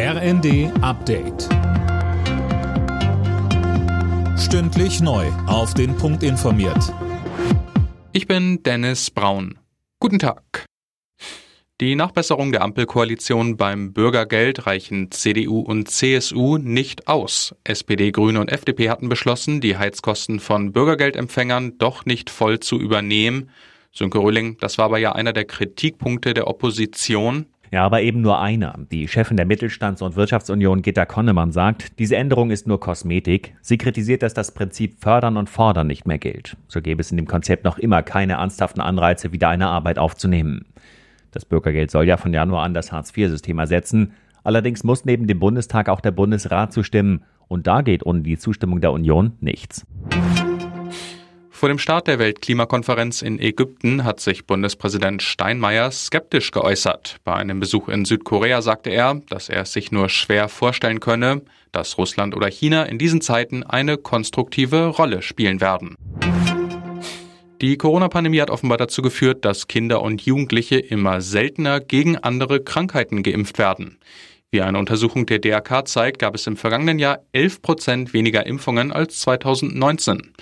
RND Update. Stündlich neu. Auf den Punkt informiert. Ich bin Dennis Braun. Guten Tag. Die Nachbesserung der Ampelkoalition beim Bürgergeld reichen CDU und CSU nicht aus. SPD, Grüne und FDP hatten beschlossen, die Heizkosten von Bürgergeldempfängern doch nicht voll zu übernehmen. Sönke Röhling, das war aber ja einer der Kritikpunkte der Opposition. Ja, aber eben nur einer. Die Chefin der Mittelstands- und Wirtschaftsunion Gitta Konnemann sagt, diese Änderung ist nur Kosmetik. Sie kritisiert, dass das Prinzip Fördern und Fordern nicht mehr gilt. So gäbe es in dem Konzept noch immer keine ernsthaften Anreize, wieder eine Arbeit aufzunehmen. Das Bürgergeld soll ja von Januar an das Hartz-IV-System ersetzen. Allerdings muss neben dem Bundestag auch der Bundesrat zustimmen. Und da geht ohne die Zustimmung der Union nichts. Vor dem Start der Weltklimakonferenz in Ägypten hat sich Bundespräsident Steinmeier skeptisch geäußert. Bei einem Besuch in Südkorea sagte er, dass er es sich nur schwer vorstellen könne, dass Russland oder China in diesen Zeiten eine konstruktive Rolle spielen werden. Die Corona-Pandemie hat offenbar dazu geführt, dass Kinder und Jugendliche immer seltener gegen andere Krankheiten geimpft werden. Wie eine Untersuchung der DRK zeigt, gab es im vergangenen Jahr 11 Prozent weniger Impfungen als 2019.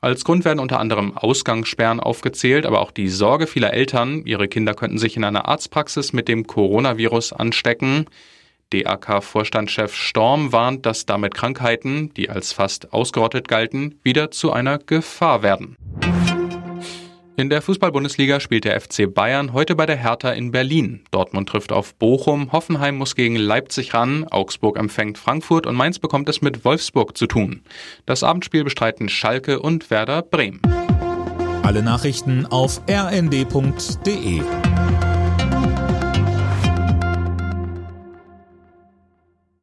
Als Grund werden unter anderem Ausgangssperren aufgezählt, aber auch die Sorge vieler Eltern, ihre Kinder könnten sich in einer Arztpraxis mit dem Coronavirus anstecken. DAK-Vorstandschef Storm warnt, dass damit Krankheiten, die als fast ausgerottet galten, wieder zu einer Gefahr werden. In der Fußball-Bundesliga spielt der FC Bayern heute bei der Hertha in Berlin. Dortmund trifft auf Bochum, Hoffenheim muss gegen Leipzig ran, Augsburg empfängt Frankfurt und Mainz bekommt es mit Wolfsburg zu tun. Das Abendspiel bestreiten Schalke und Werder Bremen. Alle Nachrichten auf rnd.de